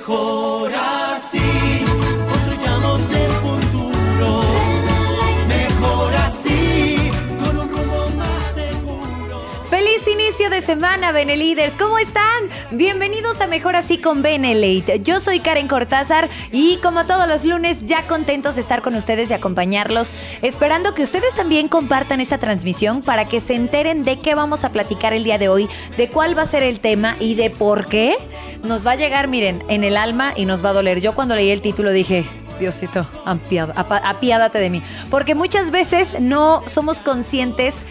Mejor semana, Beneliders. ¿Cómo están? Bienvenidos a Mejor Así con Benelate. Yo soy Karen Cortázar y como todos los lunes, ya contentos de estar con ustedes y acompañarlos, esperando que ustedes también compartan esta transmisión para que se enteren de qué vamos a platicar el día de hoy, de cuál va a ser el tema y de por qué nos va a llegar, miren, en el alma y nos va a doler. Yo cuando leí el título dije, Diosito, apiádate de mí. Porque muchas veces no somos conscientes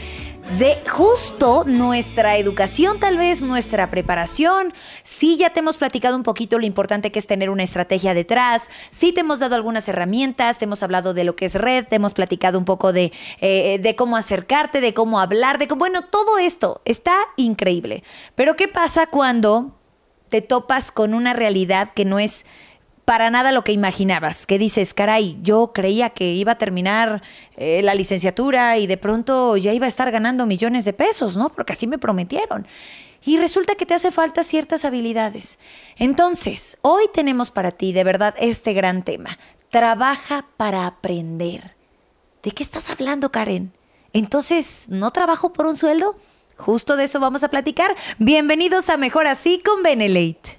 de justo nuestra educación, tal vez nuestra preparación. Sí, ya te hemos platicado un poquito lo importante que es tener una estrategia detrás. Sí, te hemos dado algunas herramientas, te hemos hablado de lo que es red, te hemos platicado un poco de, eh, de cómo acercarte, de cómo hablar, de cómo, bueno, todo esto está increíble. Pero ¿qué pasa cuando te topas con una realidad que no es para nada lo que imaginabas, que dices, caray, yo creía que iba a terminar eh, la licenciatura y de pronto ya iba a estar ganando millones de pesos, ¿no? Porque así me prometieron. Y resulta que te hace falta ciertas habilidades. Entonces, hoy tenemos para ti de verdad este gran tema. Trabaja para aprender. ¿De qué estás hablando, Karen? Entonces, ¿no trabajo por un sueldo? Justo de eso vamos a platicar. Bienvenidos a Mejor Así con Benelate.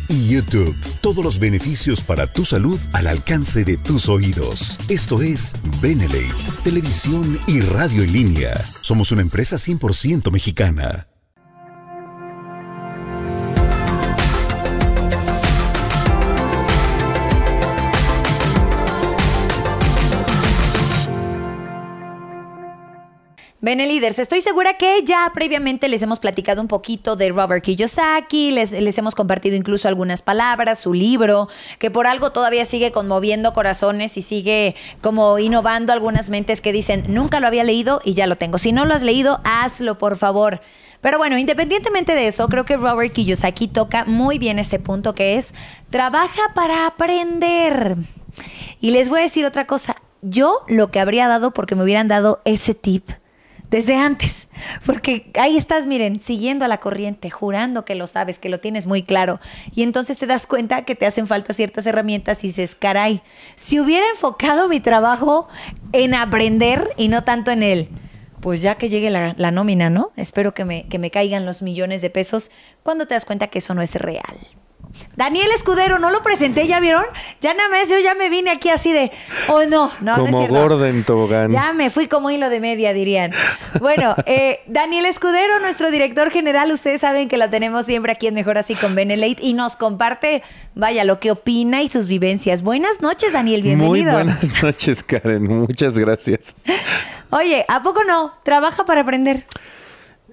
y YouTube. Todos los beneficios para tu salud al alcance de tus oídos. Esto es Benelate, televisión y radio en línea. Somos una empresa 100% mexicana. Bene Leaders, estoy segura que ya previamente les hemos platicado un poquito de Robert Kiyosaki, les, les hemos compartido incluso algunas palabras, su libro, que por algo todavía sigue conmoviendo corazones y sigue como innovando algunas mentes que dicen, nunca lo había leído y ya lo tengo. Si no lo has leído, hazlo, por favor. Pero bueno, independientemente de eso, creo que Robert Kiyosaki toca muy bien este punto que es, trabaja para aprender. Y les voy a decir otra cosa, yo lo que habría dado porque me hubieran dado ese tip desde antes. Porque ahí estás, miren, siguiendo a la corriente, jurando que lo sabes, que lo tienes muy claro. Y entonces te das cuenta que te hacen falta ciertas herramientas y dices, caray, si hubiera enfocado mi trabajo en aprender y no tanto en él. Pues ya que llegue la, la nómina, ¿no? Espero que me, que me caigan los millones de pesos cuando te das cuenta que eso no es real. Daniel Escudero, no lo presenté, ¿ya vieron? Ya nada más yo ya me vine aquí así de, oh no, no, no Como gorda en tobogán. Ya me fui como hilo de media, dirían. Bueno, eh, Daniel Escudero, nuestro director general, ustedes saben que la tenemos siempre aquí en Mejor Así con Benelate y nos comparte, vaya, lo que opina y sus vivencias. Buenas noches, Daniel, bienvenido. Muy buenas noches, Karen. Muchas gracias. Oye, ¿a poco no? Trabaja para aprender.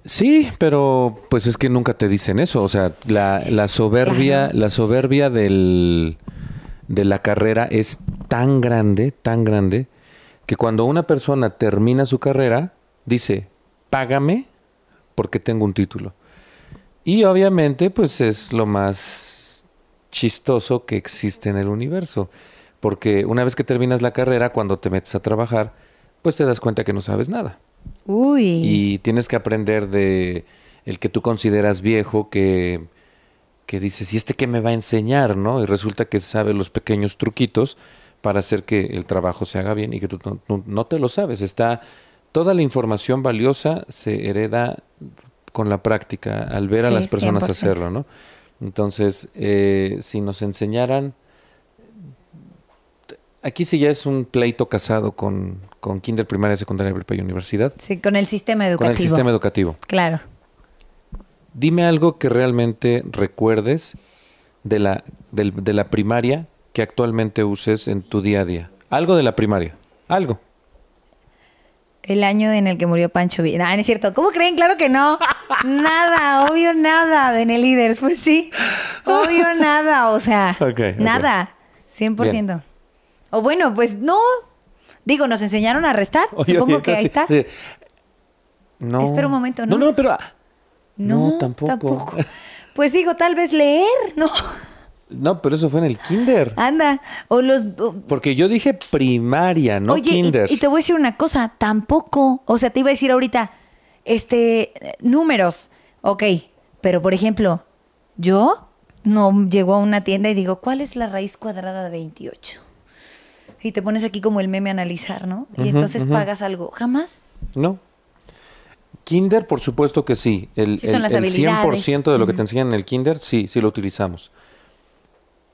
Sí, pero pues es que nunca te dicen eso. O sea, la, la soberbia, la soberbia del, de la carrera es tan grande, tan grande, que cuando una persona termina su carrera, dice, págame porque tengo un título. Y obviamente, pues es lo más chistoso que existe en el universo. Porque una vez que terminas la carrera, cuando te metes a trabajar, pues te das cuenta que no sabes nada. Uy. Y tienes que aprender de el que tú consideras viejo, que, que dices, ¿y este qué me va a enseñar? ¿no? Y resulta que sabe los pequeños truquitos para hacer que el trabajo se haga bien y que tú no, te lo sabes. Está toda la información valiosa se hereda con la práctica, al ver a las personas 100%. hacerlo, ¿no? Entonces, eh, si nos enseñaran, aquí sí ya es un pleito casado con, con kinder, primaria, secundaria, prepa y universidad, Sí, con el sistema educativo. con el sistema educativo. Claro. Dime algo que realmente recuerdes de la, de la primaria que actualmente uses en tu día a día. Algo de la primaria. Algo. El año en el que murió Pancho Villa. No, no es cierto. ¿Cómo creen? Claro que no. Nada, obvio nada, Benelíderes. Pues sí. Obvio nada, o sea, Ok, ok. nada, 100%. O bueno, pues no. Digo, nos enseñaron a restar. Oye, Supongo oye, que ahí está. No. Espera un momento, ¿no? No, no, pero. ah, No, tampoco. Pues digo, tal vez leer, ¿no? No, pero eso fue en el kinder. Anda. O los. o- Porque yo dije primaria, no Oye, y- kinder. Y, te voy a decir una cosa, tampoco. O sea, te iba a decir ahorita, este, números. Ok, pero por ejemplo, yo no llego a una tienda y digo, ¿cuál es la raíz cuadrada de 28? Y te pones aquí como el meme a analizar, ¿no? Y entonces pagas algo. ¿Jamás? No. Kinder, por supuesto que sí. El, Sí, el- el habilidades. 100% de lo que te enseñan en el kinder, sí, sí lo utilizamos.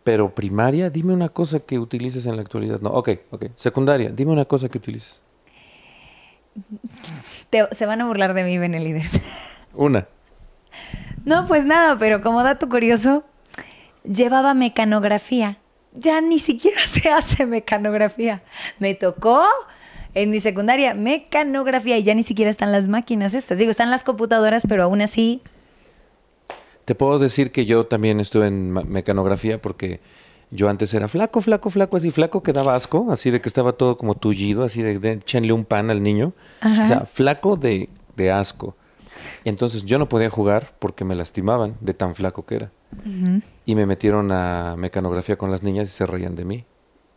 Pero primaria, dime una cosa que utilices en la actualidad. No, ok, ok. Secundaria, dime una cosa que utilices. Te- se van a burlar de mí, Beneliders. Una. No, pues nada, pero como dato curioso, llevaba mecanografía. Ya ni siquiera se hace mecanografía. Me tocó en mi secundaria mecanografía y ya ni siquiera están las máquinas estas. Digo, están las computadoras, pero aún así, Te puedo decir que yo también estuve en mecanografía porque yo antes era flaco, flaco, flaco, así flaco que daba asco, así de que estaba todo como tullido, así de, de échenle un pan al niño. Ajá. O sea, flaco de, de asco. Entonces yo no podía jugar porque me lastimaban de tan flaco que era. Y me metieron a mecanografía con las niñas y se reían de mí.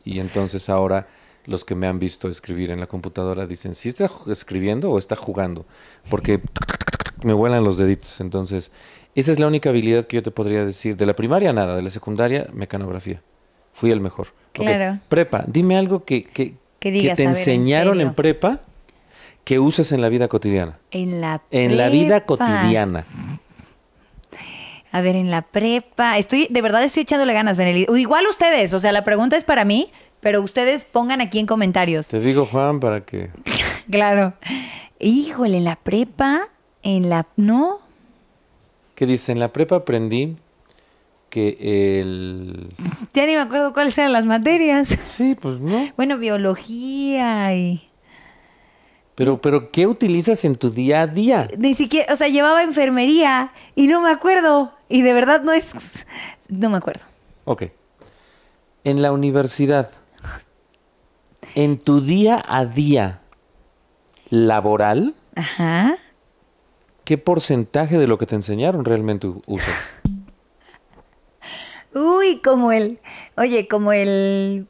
Y entonces ahora los que me han visto escribir en la computadora dicen, ¿sí está escribiendo o está jugando? Porque me vuelan los deditos. Entonces, esa es la única habilidad que yo te podría decir. De la primaria nada, de la secundaria mecanografía. Fui el mejor. Claro. Prepa, dime algo que, que, Que digas, te ver, enseñaron en, prepa que uses en la vida cotidiana. en la En la vida cotidiana. A ver, en la prepa. Estoy, de verdad estoy echándole ganas, Benelli. Igual ustedes, o sea, la pregunta es para mí, pero ustedes pongan aquí en comentarios. Te digo, Juan, para que... Claro. Híjole, en la prepa, en la. No. Que dice, en la prepa aprendí que el... Ya ni me acuerdo cuáles eran las materias. Sí, pues no. Bueno, biología y. Pero, pero, ¿qué utilizas en tu día a día? Ni siquiera, o sea, llevaba enfermería y no me acuerdo. Y de verdad no es. No me acuerdo. Ok. En la universidad, en tu día a día laboral, Ajá. ¿qué porcentaje de lo que te enseñaron realmente usas? Uy, como el. Oye, como el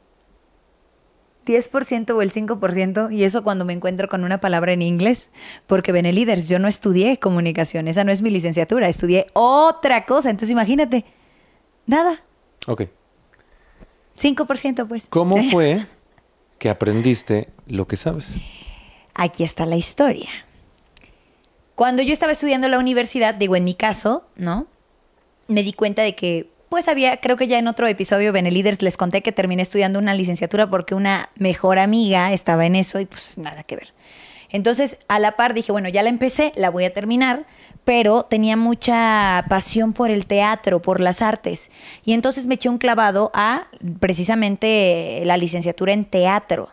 10% o el 5%, y eso cuando me encuentro con una palabra en inglés, porque Beneliders, yo no estudié comunicación, esa no es mi licenciatura, estudié otra cosa, entonces imagínate, nada, Ok. 5% pues. ¿Cómo fue que aprendiste lo que sabes? Aquí está la historia. Cuando yo estaba estudiando en la universidad, digo en mi caso, ¿no? Me di cuenta de que, pues había, creo que ya en otro episodio Beneliders les conté que terminé estudiando una licenciatura porque una mejor amiga estaba en eso y pues nada que ver. Entonces, a la par dije, bueno, ya la empecé, la voy a terminar, pero tenía mucha pasión por el teatro, por las artes. Y entonces me eché un clavado a precisamente la licenciatura en teatro.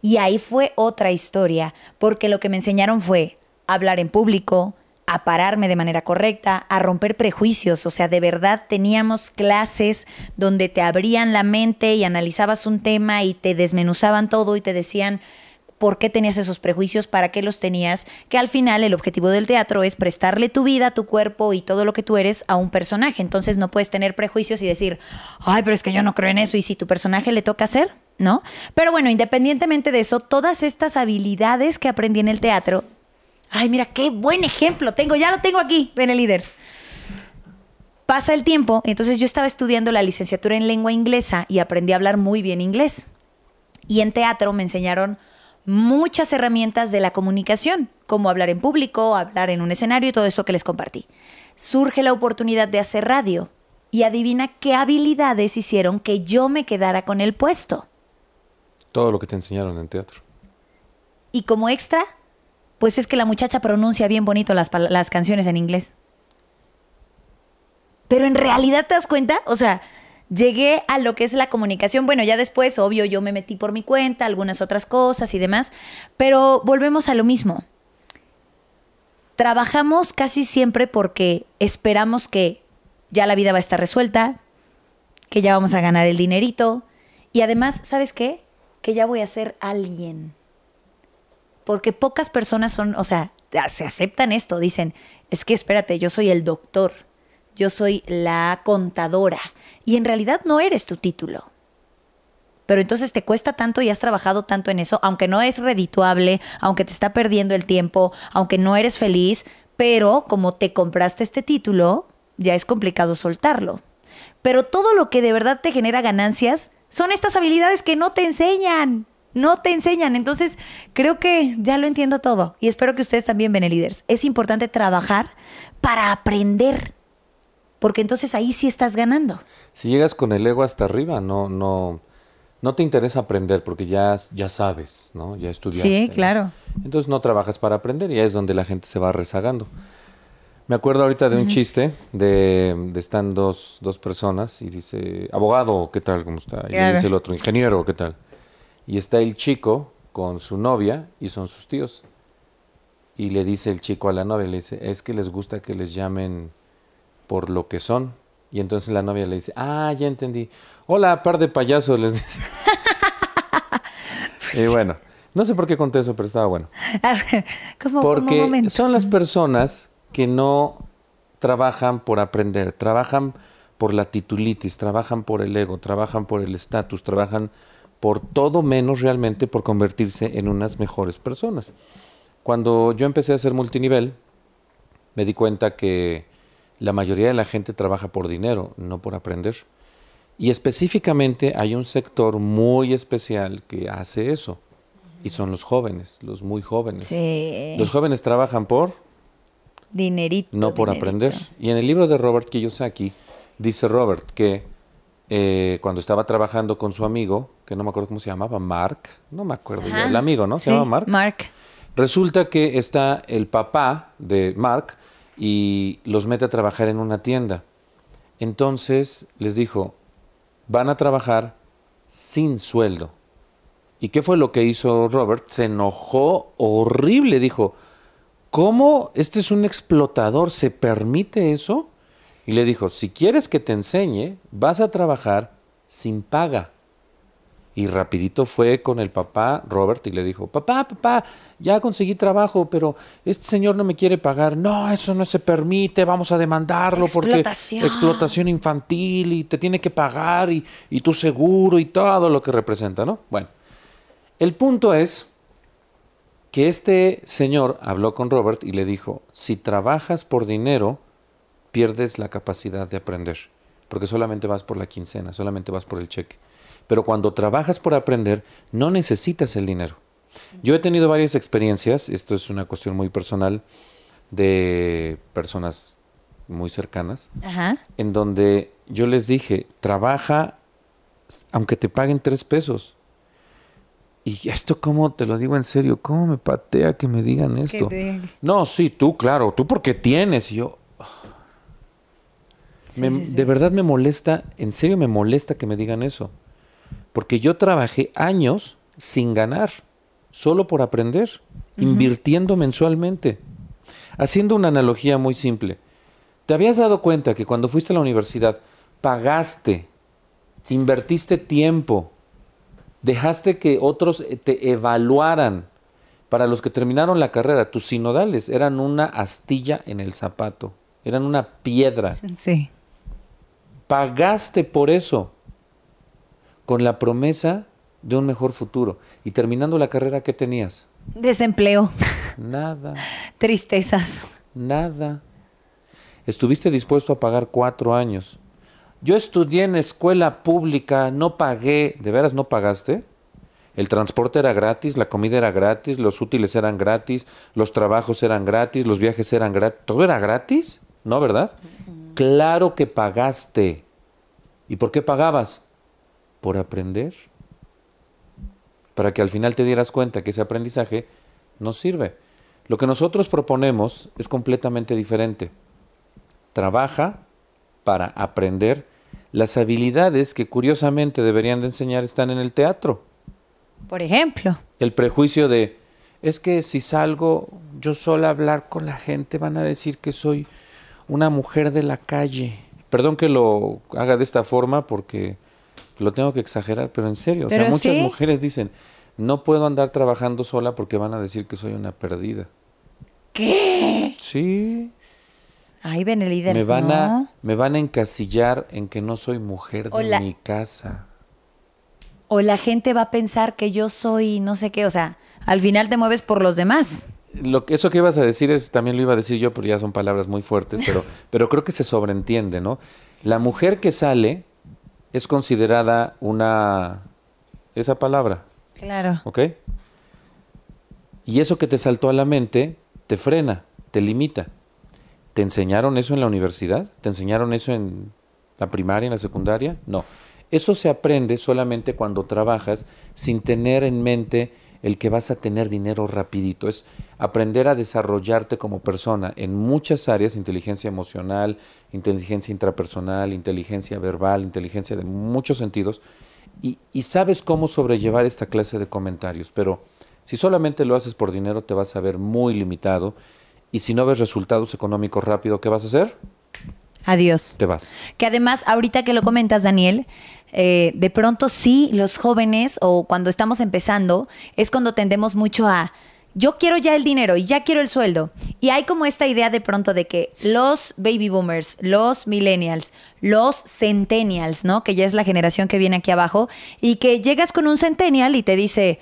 Y ahí fue otra historia, porque lo que me enseñaron fue hablar en público, a pararme de manera correcta, a romper prejuicios. O sea, de verdad teníamos clases donde te abrían la mente y analizabas un tema y te desmenuzaban todo y te decían por qué tenías esos prejuicios, para qué los tenías, que al final el objetivo del teatro es prestarle tu vida, tu cuerpo y todo lo que tú eres a un personaje. Entonces no puedes tener prejuicios y decir, ay, pero es que yo no creo en eso y si tu personaje le toca hacer, ¿no? Pero bueno, independientemente de eso, todas estas habilidades que aprendí en el teatro, ay, mira, qué buen ejemplo tengo, ya lo tengo aquí, Beneliders. Pasa el tiempo, entonces yo estaba estudiando la licenciatura en lengua inglesa y aprendí a hablar muy bien inglés. Y en teatro me enseñaron muchas herramientas de la comunicación, como hablar en público, hablar en un escenario y todo eso que les compartí. Surge la oportunidad de hacer radio y adivina qué habilidades hicieron que yo me quedara con el puesto. Todo lo que te enseñaron en teatro. Y como extra, pues es que la muchacha pronuncia bien bonito las, las canciones en inglés. Pero en realidad te das cuenta, o sea, llegué a lo que es la comunicación. Bueno, ya después, obvio, yo me metí por mi cuenta, algunas otras cosas y demás, pero volvemos a lo mismo. Trabajamos casi siempre porque esperamos que ya la vida va a estar resuelta, que ya vamos a ganar el dinerito y además, ¿sabes qué? Que ya voy a ser alguien. Porque pocas personas son, o sea, se aceptan esto, dicen, es que espérate, yo soy el doctor, yo soy la contadora y en realidad no eres tu título. Pero entonces te cuesta tanto y has trabajado tanto en eso, aunque no es redituable, aunque te está perdiendo el tiempo, aunque no eres feliz, pero como te compraste este título, ya es complicado soltarlo. Pero todo lo que de verdad te genera ganancias son estas habilidades que no te enseñan. No te enseñan. Entonces, creo que ya lo entiendo todo. Y espero que ustedes también, Beneliders. Es importante trabajar para aprender. Porque entonces ahí sí estás ganando. Si llegas con el ego hasta arriba, no, no, no te interesa aprender porque ya, ya sabes, ¿no? Ya estudiaste. Sí, ¿no? claro. Entonces no trabajas para aprender y ahí es donde la gente se va rezagando. Me acuerdo ahorita de un chiste de, de están dos, dos personas y dice, abogado, ¿qué tal? ¿Cómo está? Y le dice el otro, ingeniero, ¿qué tal? Y está el chico con su novia y son sus tíos. Y le dice el chico a la novia, le dice, es que les gusta que les llamen por lo que son. Y entonces la novia le dice, ah, ya entendí. Hola, par de payasos, les dice. y bueno, no sé por qué conté eso, pero estaba bueno. A ver, como, Porque son las personas que no trabajan por aprender, trabajan por la titulitis, trabajan por el ego, trabajan por el estatus, trabajan por todo menos realmente por convertirse en unas mejores personas. Cuando yo empecé a hacer multinivel, me di cuenta que la mayoría de la gente trabaja por dinero, no por aprender. Y específicamente hay un sector muy especial que hace eso, y son los jóvenes, los muy jóvenes. Sí. Los jóvenes trabajan por, Dinerito. no por dinerito. aprender. Y en el libro de Robert Kiyosaki, dice Robert que eh, cuando estaba trabajando con su amigo, que no me acuerdo cómo se llamaba, Mark, no me acuerdo, ya, el amigo, ¿no? Se Sí, llama Mark. Mark. Resulta que está el papá de Mark y los mete a trabajar en una tienda. Entonces les dijo, van a trabajar sin sueldo. ¿Y qué fue lo que hizo Robert? Se enojó horrible, dijo, ¿cómo este es un explotador? ¿Se permite eso? Y le dijo, si quieres que te enseñe, vas a trabajar sin paga. Y rapidito fue con el papá Robert y le dijo, papá, papá, ya conseguí trabajo, pero este señor no me quiere pagar. No, eso no se permite, vamos a demandarlo Explotación. porque explotación infantil y te tiene que pagar y, y tu seguro y todo lo que representa, ¿no? Bueno, el punto es que este señor habló con Robert y le dijo, si trabajas por dinero, pierdes la capacidad de aprender, porque solamente vas por la quincena, solamente vas por el cheque. Pero cuando trabajas por aprender, no necesitas el dinero. Yo he tenido varias experiencias, esto es una cuestión muy personal, de personas muy cercanas, Ajá. en donde yo les dije, trabaja aunque te paguen tres pesos. Y esto, ¿cómo te lo digo en serio? ¿Cómo me patea que me digan esto? te- No, sí, tú, claro, tú porque tienes. Y yo, Sí, me- sí, sí. de verdad me molesta, en serio me molesta que me digan eso. Porque yo trabajé años sin ganar, solo por aprender, invirtiendo mensualmente. Haciendo una analogía muy simple. ¿Te habías dado cuenta que cuando fuiste a la universidad pagaste, invertiste tiempo, dejaste que otros eh, te evaluaran? Para los que terminaron la carrera, tus sinodales eran una astilla en el zapato, eran una piedra. Sí. Pagaste por eso, con la promesa de un mejor futuro. Y terminando la carrera, ¿qué tenías? Desempleo. Nada, Tristezas. nada. Estuviste dispuesto a pagar cuatro años. Yo estudié en escuela pública, no pagué. ¿De veras no pagaste? El transporte era gratis, la comida era gratis, los útiles eran gratis, los trabajos eran gratis, los viajes eran gratis. ¿Todo era gratis? ¿No, verdad? Claro que pagaste. ¿Y por qué pagabas? Por aprender. Para que al final te dieras cuenta que ese aprendizaje no sirve. Lo que nosotros proponemos es completamente diferente. Trabaja para aprender las habilidades que curiosamente deberían de enseñar están en el teatro. Por ejemplo. El prejuicio de, es que si salgo yo sola a hablar con la gente van a decir que soy una mujer de la calle. perdón que lo haga de esta forma porque lo tengo que exagerar, pero en serio, o sea, muchas sí. mujeres dicen, no puedo andar trabajando sola porque van a decir que soy una perdida. ¿Qué? Sí, Ay, Benelíderes, me van no. a me van a encasillar en que no soy mujer de mi casa. O la gente va a pensar que yo soy no sé qué, o sea, al final te mueves por los demás. Lo que, eso que ibas a decir es, también lo iba a decir yo, pero ya son palabras muy fuertes, pero, pero creo que se sobreentiende, ¿no? La mujer que sale es considerada una, esa palabra, Claro. ¿ok? Y eso que te saltó a la mente te frena, te limita. ¿Te enseñaron eso en la universidad? ¿Te enseñaron eso en la primaria, en la secundaria? No. Eso se aprende solamente cuando trabajas sin tener en mente el que vas a tener dinero rapidito. Es aprender a desarrollarte como persona en muchas áreas, inteligencia emocional, inteligencia intrapersonal, inteligencia verbal, inteligencia de muchos sentidos, y, y sabes cómo sobrellevar esta clase de comentarios. Pero si solamente lo haces por dinero, te vas a ver muy limitado. Y si no ves resultados económicos rápido, ¿qué vas a hacer? Adiós. Te vas. Que además, ahorita que lo comentas, Daniel, eh, de pronto sí, los jóvenes o cuando estamos empezando, es cuando tendemos mucho a, yo quiero ya el dinero y ya quiero el sueldo. Y hay como esta idea de pronto de que los baby boomers, los millennials, los centennials, ¿no? Que ya es la generación que viene aquí abajo, y que llegas con un centennial y te dice,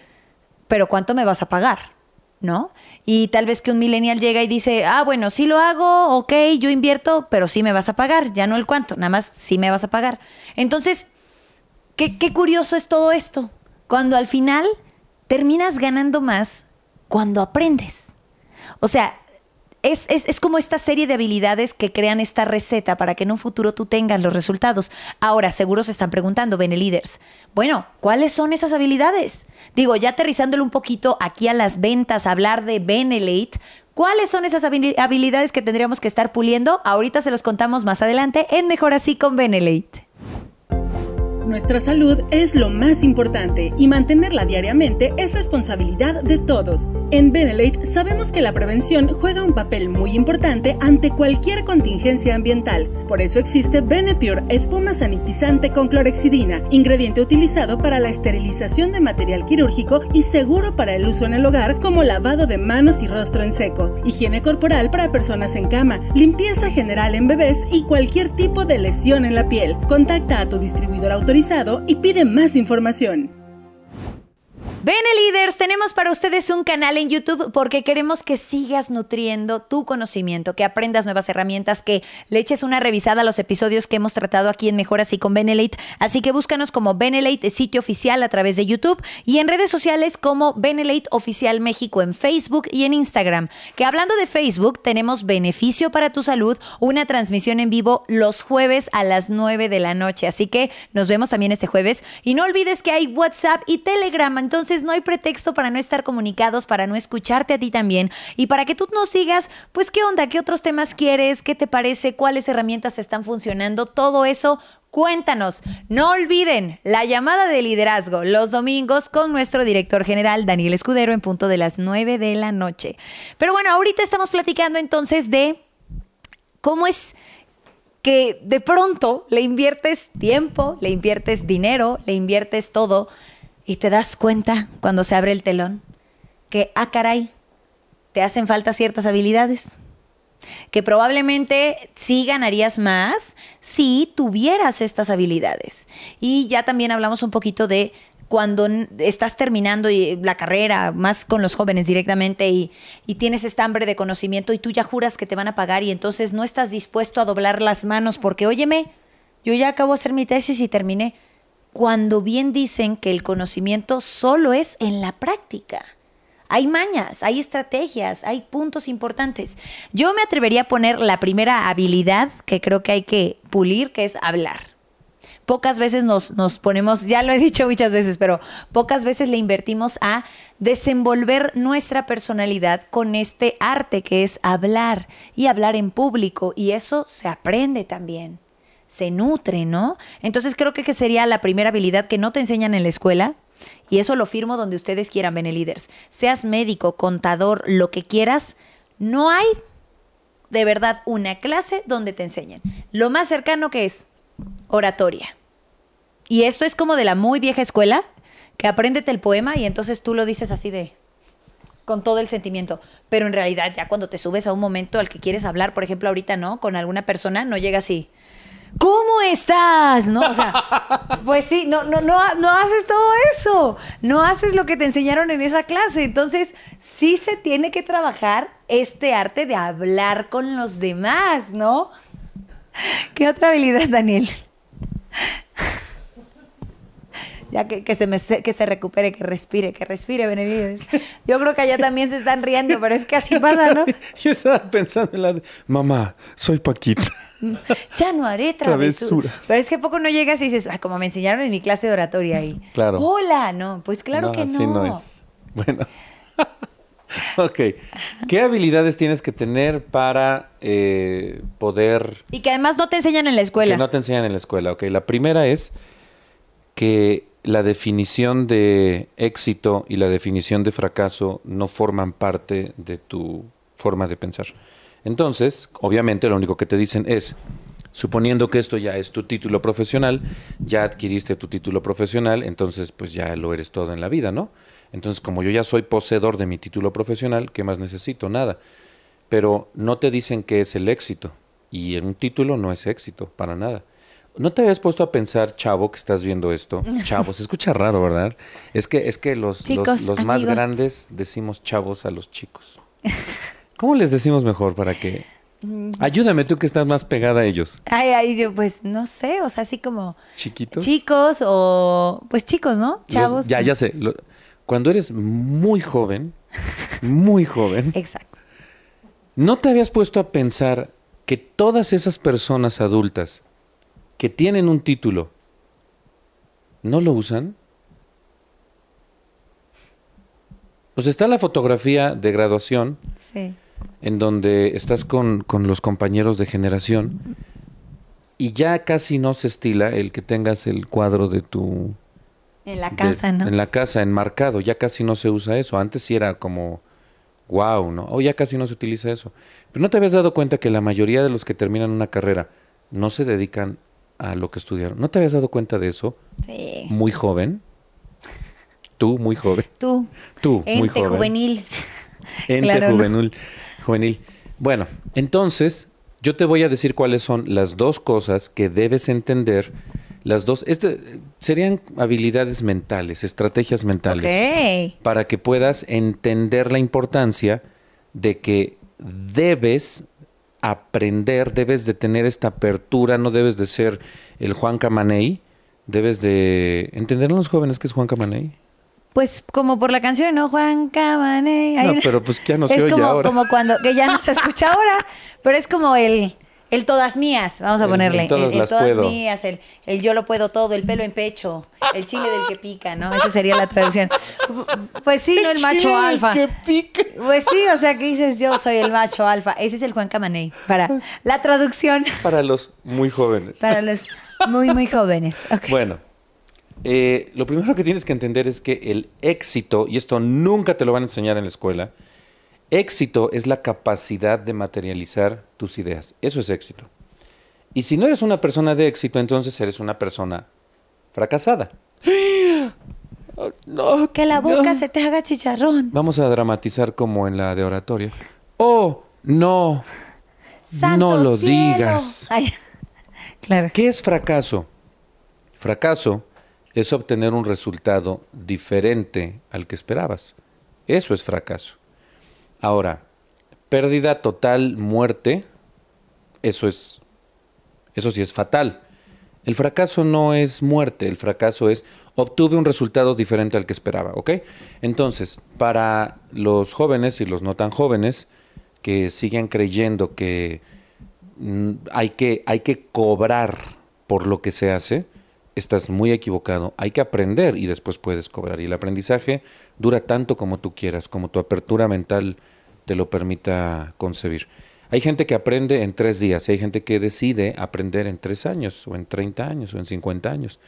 pero ¿cuánto me vas a pagar? ¿No? Y tal vez que un millennial llega y dice, ah, bueno, sí lo hago, ok, yo invierto, pero sí me vas a pagar, ya no el cuánto, nada más sí me vas a pagar. Entonces, qué, curioso es todo esto, cuando al final terminas ganando más cuando aprendes. O sea, es, es- es como esta serie de habilidades que crean esta receta para que en un futuro tú tengas los resultados. Ahora, seguro se están preguntando, Benelíders, bueno, ¿cuáles son esas habilidades? Digo, ya aterrizándolo un poquito aquí a las ventas, hablar de Benelate, ¿cuáles son esas habili- habilidades que tendríamos que estar puliendo? Ahorita se los contamos más adelante en Mejor Así con Benelate. Nuestra salud es lo más importante y mantenerla diariamente es responsabilidad de todos. En Benelate sabemos que la prevención juega un papel muy importante ante cualquier contingencia ambiental. Por eso existe Benepure, espuma sanitizante con clorexidina, ingrediente utilizado para la esterilización de material quirúrgico y seguro para el uso en el hogar como lavado de manos y rostro en seco, higiene corporal para personas en cama, limpieza general en bebés y cualquier tipo de lesión en la piel. Contacta a tu distribuidor autorizado y pide más información. Beneliders, tenemos para ustedes un canal en YouTube porque queremos que sigas nutriendo tu conocimiento, que aprendas nuevas herramientas, que le eches una revisada a los episodios que hemos tratado aquí en Mejor Así con Benelate. Así que búscanos como Benelate sitio oficial a través de YouTube y en redes sociales como Benelate Oficial México en Facebook y en Instagram. Que hablando de Facebook, tenemos Beneficio para tu Salud, una transmisión en vivo los jueves a las 9 de la noche. Así que nos vemos también este jueves. Y no olvides que hay WhatsApp y Telegram, entonces no hay pretexto para no estar comunicados, para no escucharte a ti también. Y para que tú nos sigas, pues qué onda, qué otros temas quieres, qué te parece, cuáles herramientas están funcionando, todo eso. Cuéntanos, no olviden la llamada de liderazgo los domingos con nuestro director general Daniel Escudero en punto de las 9 de la noche. Pero bueno, ahorita estamos platicando entonces de cómo es que de pronto le inviertes tiempo, le inviertes dinero, le inviertes todo y te das cuenta cuando se abre el telón que, ah, caray, te hacen falta ciertas habilidades. Que probablemente sí ganarías más si tuvieras estas habilidades. Y ya también hablamos un poquito de cuando estás terminando y- la carrera, más con los jóvenes directamente, y, y tienes esta hambre de conocimiento y tú ya juras que te van a pagar y entonces no estás dispuesto a doblar las manos porque, óyeme, yo ya acabo de hacer mi tesis y terminé. Cuando bien dicen que el conocimiento solo es en la práctica. Hay mañas, hay estrategias, hay puntos importantes. Yo me atrevería a poner la primera habilidad que creo que hay que pulir, que es hablar. Pocas veces nos, nos ponemos, ya lo he dicho muchas veces, pero pocas veces le invertimos a desenvolver nuestra personalidad con este arte que es hablar y hablar en público. Y eso se aprende también, se nutre, ¿no? Entonces creo que que sería la primera habilidad que no te enseñan en la escuela. Y eso lo firmo donde ustedes quieran, Benelíders. Seas médico, contador, lo que quieras, no hay de verdad una clase donde te enseñen. Lo más cercano que es oratoria. Y esto es como de la muy vieja escuela, que apréndete el poema y entonces tú lo dices así de con todo el sentimiento, pero en realidad ya cuando te subes a un momento al que quieres hablar, por ejemplo, ahorita no, con alguna persona, no llega así. ¿Cómo estás? ¿No? O sea, pues sí, no, no, no, no haces todo eso. No haces lo que te enseñaron en esa clase. Entonces, sí se tiene que trabajar este arte de hablar con los demás, ¿no? ¿Qué otra habilidad, Daniel? Ya que, que se me que se recupere, que respire, que respire, Benelides. Yo creo que allá también se están riendo, pero es que así pasa, ¿no? Yo estaba pensando en la de, mamá, soy Paquita. Ya no haré travesuras. Pero es que a poco no llegas y dices, "Ah, como me enseñaron en mi clase de oratoria ahí. Claro. Hola, no, pues claro que no. así no es. Bueno. ok. ¿Qué habilidades tienes que tener para eh, poder Y que además no te enseñan en la escuela. Que no te enseñan en la escuela, ok. La primera es que la definición de éxito y la definición de fracaso no forman parte de tu forma de pensar. Entonces, obviamente, lo único que te dicen es, suponiendo que esto ya es tu título profesional, ya adquiriste tu título profesional, entonces pues ya lo eres todo en la vida, ¿no? Entonces, como yo ya soy poseedor de mi título profesional, ¿qué más necesito? Nada. Pero no te dicen qué es el éxito. Y en un título no es éxito, para nada. ¿No te habías puesto a pensar, chavo, que estás viendo esto? Chavo, se escucha raro, ¿verdad? Es que, es que los, los- Chicos, los, más grandes decimos chavos a los chicos. ¿Cómo les decimos mejor para que... Mm. Ayúdame tú que estás más pegada a ellos. Ay, ay, yo pues no sé, o sea, así como ¿Chiquitos? chicos o pues chicos, ¿no? Los- Chavos. ya, ya sé. Lo- cuando eres muy joven, muy joven, Exacto. ¿No te habías puesto a pensar que todas esas personas adultas que tienen un título no lo usan? Pues está la fotografía de graduación Sí. En donde estás con, con los compañeros de generación y ya casi no se estila el que tengas el cuadro de tu... En la de- casa, ¿no? En la casa, enmarcado. Ya casi no se usa eso. Antes sí era como, wow, ¿no? O ya casi no se utiliza eso. Pero ¿no te habías dado cuenta que la mayoría de los que terminan una carrera no se dedican a lo que estudiaron? ¿No te habías dado cuenta de eso? Sí. Muy joven. Tú, muy joven. Tú. Tú, muy Ente joven. juvenil. Ente Claro, ¿no? Juvenil. Bueno, entonces yo te voy a decir cuáles son las dos cosas que debes entender. Las dos, este, serían habilidades mentales, estrategias mentales, para que puedas entender la importancia de que debes aprender, debes de tener esta apertura, no debes de ser el Juan Camaney, debes de entender a los jóvenes que es Juan Camaney. Pues como por la canción, ¿no? Juan Cabané. No, pero pues ya no se es oye como, ahora. como cuando, que ya no se escucha ahora, pero es como el, el todas mías, vamos a El- ponerle. el todas el, el las todas puedo. mías, el, el yo lo puedo todo, el pelo en pecho, el chile del que pica, ¿no? Esa sería la traducción. Pues sí, ¿no? El macho alfa. Pues sí, o sea que dices yo soy el macho alfa. Ese es el Juan Camaney. Para la traducción Para los muy jóvenes. para los muy, muy jóvenes. Bueno, eh, lo primero que tienes que entender es que el éxito, y esto nunca te lo van a enseñar en la escuela, éxito es la capacidad de materializar tus ideas. Eso es éxito. Y si no eres una persona de éxito, entonces eres una persona fracasada. No, Que la boca no. se te haga chicharrón. Vamos a dramatizar como en la de oratoria. Oh, no. Santo no lo cielo. digas. Ay, claro. ¿Qué es fracaso? Fracaso es obtener un resultado diferente al que esperabas. Eso es fracaso. Ahora, pérdida total, muerte, eso es eso sí es fatal. El fracaso no es muerte, el fracaso es obtuve un resultado diferente al que esperaba, ¿ok? Entonces, para los jóvenes y los no tan jóvenes que siguen creyendo que mm, hay que, hay que cobrar por lo que se hace, estás muy equivocado. Hay que aprender y después puedes cobrar. Y el aprendizaje dura tanto como tú quieras, como tu apertura mental te lo permita concebir. Hay gente que aprende en tres días y hay gente que decide aprender en tres años o en 30 años o en 50 años.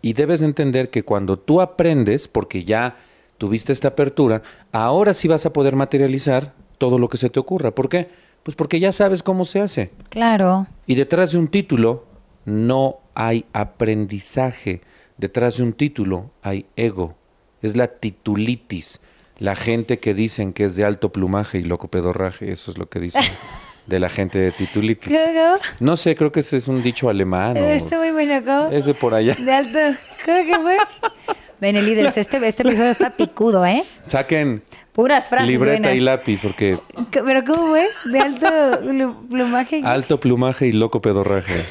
Y debes de entender que cuando tú aprendes, porque ya tuviste esta apertura, ahora sí vas a poder materializar todo lo que se te ocurra. ¿Por qué? Pues porque ya sabes cómo se hace. Claro. Y detrás de un título no hay aprendizaje. Detrás de un título hay ego. Es la titulitis. La gente que dicen que es de alto plumaje y loco pedorraje, eso es lo que dicen de la gente de titulitis. ¿Cómo? No sé, creo que ese es un dicho alemán. Está muy bueno, ¿cómo? es de por allá. De alto. ¿Cómo que fue? Ven, líderes, este, este episodio está picudo, ¿eh? Saquen Puras frases libreta buenas. y lápiz porque ¿Qué- ¿Pero cómo fue? De alto plu- plumaje. alto plumaje y loco pedorraje.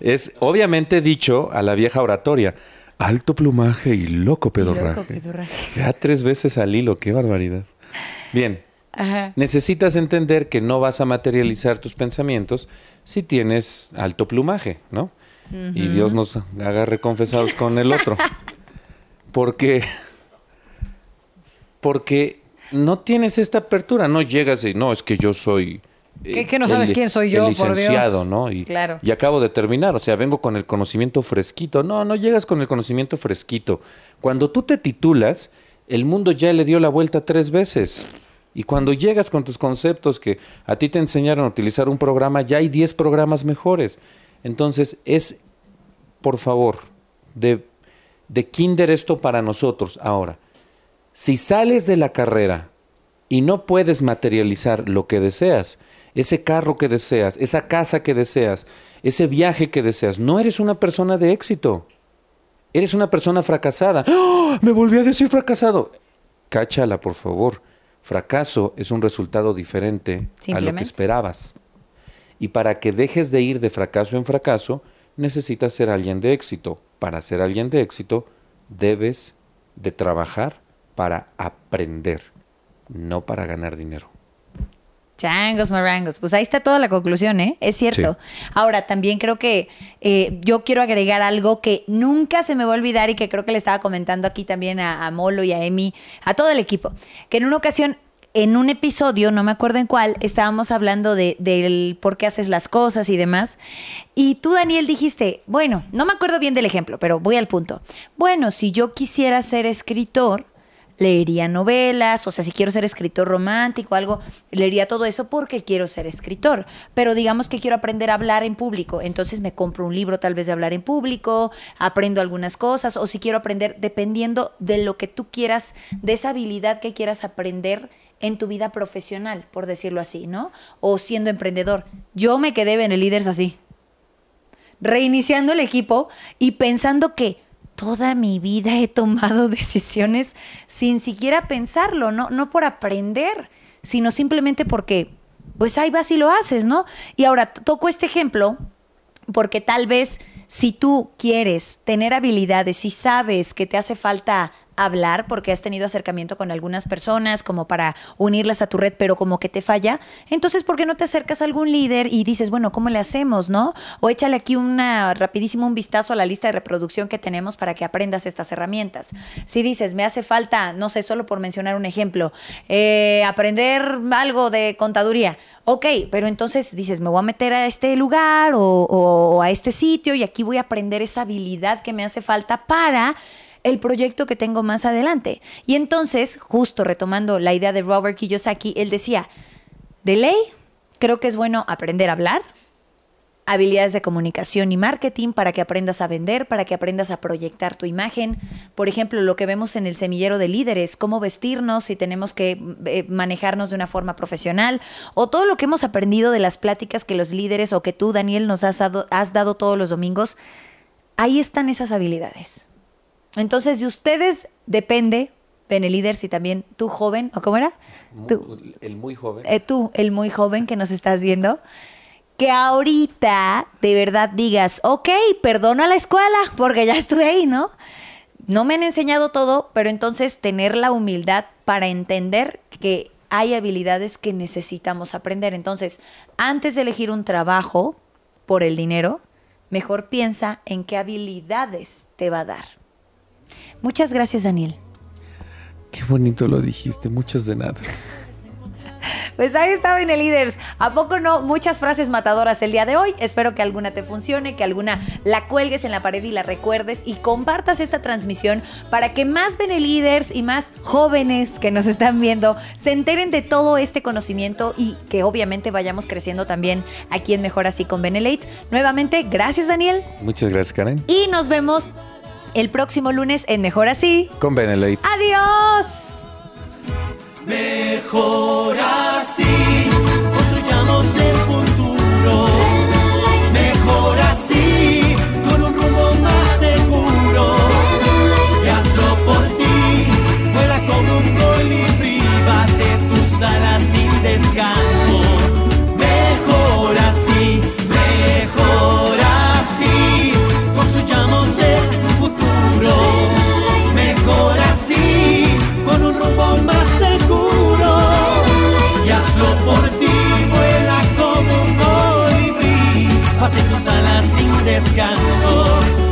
Es obviamente dicho a la vieja oratoria. Alto plumaje y loco pedorraje. pedorraje. Ya tres veces al hilo, qué barbaridad. Bien, Ajá. necesitas entender que no vas a materializar tus pensamientos si tienes alto plumaje, ¿no? Y Dios nos agarre confesados con el otro. Porque, porque no tienes esta apertura, no llegas y no, es que yo soy... eh, ¿Qué- que no sabes el- quién soy yo, el por Dios? ¿no? Y, Claro. y acabo de terminar, o sea, vengo con el conocimiento fresquito. No, no llegas con el conocimiento fresquito. Cuando tú te titulas, el mundo ya le dio la vuelta tres veces. Y cuando llegas con tus conceptos que a ti te enseñaron a utilizar un programa, ya hay 10 programas mejores. Entonces, es, por favor, de, de kinder esto para nosotros. Ahora, si sales de la carrera y no puedes materializar lo que deseas, ese carro que deseas, esa casa que deseas, ese viaje que deseas, no eres una persona de éxito. Eres una persona fracasada. ¡Ah! Me volví a decir fracasado. Cáchala, por favor. Fracaso es un resultado diferente a lo que esperabas. Y para que dejes de ir de fracaso en fracaso, necesitas ser alguien de éxito. Para ser alguien de éxito, debes de trabajar para aprender, no para ganar dinero. Changos, marangos. Pues ahí está toda la conclusión, ¿eh? Es cierto. Ahora, también creo que eh, yo quiero agregar algo que nunca se me va a olvidar y que creo que le estaba comentando aquí también a, a Molo y a Emi, a todo el equipo, que en una ocasión, en un episodio, no me acuerdo en cuál, estábamos hablando de, del por qué haces las cosas y demás. Y tú, Daniel, dijiste, bueno, no me acuerdo bien del ejemplo, pero voy al punto. Bueno, si yo quisiera ser escritor, leería novelas, o sea, si quiero ser escritor romántico, algo, leería todo eso porque quiero ser escritor. Pero digamos que quiero aprender a hablar en público, entonces me compro un libro tal vez de hablar en público, aprendo algunas cosas, o si quiero aprender, dependiendo de lo que tú quieras, de esa habilidad que quieras aprender en tu vida profesional, por decirlo así, ¿no? O siendo emprendedor. Yo me quedé en el líderes así reiniciando el equipo y pensando que toda mi vida he tomado decisiones sin siquiera pensarlo, no, no por aprender, sino simplemente porque, pues ahí vas y lo haces, ¿no? Y ahora toco este ejemplo porque tal vez si tú quieres tener habilidades y sabes que te hace falta hablar porque has tenido acercamiento con algunas personas como para unirlas a tu red, pero como que te falla, entonces ¿por qué no te acercas a algún líder y dices, bueno, ¿cómo le hacemos, no? O échale aquí una rapidísimo un vistazo a la lista de reproducción que tenemos para que aprendas estas herramientas. Si dices, me hace falta, no sé, solo por mencionar un ejemplo, eh, aprender algo de contaduría. Ok, pero entonces dices, me voy a meter a este lugar o, a este sitio y aquí voy a aprender esa habilidad que me hace falta para el proyecto que tengo más adelante. Y entonces, justo retomando la idea de Robert Kiyosaki, él decía, de ley, creo que es bueno aprender a hablar, habilidades de comunicación y marketing para que aprendas a vender, para que aprendas a proyectar tu imagen. Por ejemplo, lo que vemos en el semillero de líderes, cómo vestirnos si tenemos que eh, manejarnos de una forma profesional, o todo lo que hemos aprendido de las pláticas que los líderes o que tú, Daniel, nos has dado, has dado todos los domingos. Ahí están esas habilidades. Entonces, de ustedes depende, Benelíderes, y también tú joven, ¿o cómo era? Tú, El muy joven. eh, tú, el muy joven que nos estás viendo, que ahorita de verdad digas, ok, perdona la escuela, porque ya estuve ahí, ¿no? No me han enseñado todo, pero entonces tener la humildad para entender que hay habilidades que necesitamos aprender. Entonces, antes de elegir un trabajo por el dinero, mejor piensa en qué habilidades te va a dar. Muchas gracias, Daniel. Qué bonito lo dijiste, muchas de nada. Pues ahí está Bene Leaders. ¿A poco no? Muchas frases matadoras el día de hoy. Espero que alguna te funcione, que alguna la cuelgues en la pared y la recuerdes y compartas esta transmisión para que más Bene Leaders y más jóvenes que nos están viendo se enteren de todo este conocimiento y que obviamente vayamos creciendo también aquí en Mejor Así con Benelate. Nuevamente, gracias Daniel Muchas gracias, Karen. y nos vemos el próximo lunes en Mejor Así. Con Benelate. ¡Adiós! Mejor así, las alas sin descanso.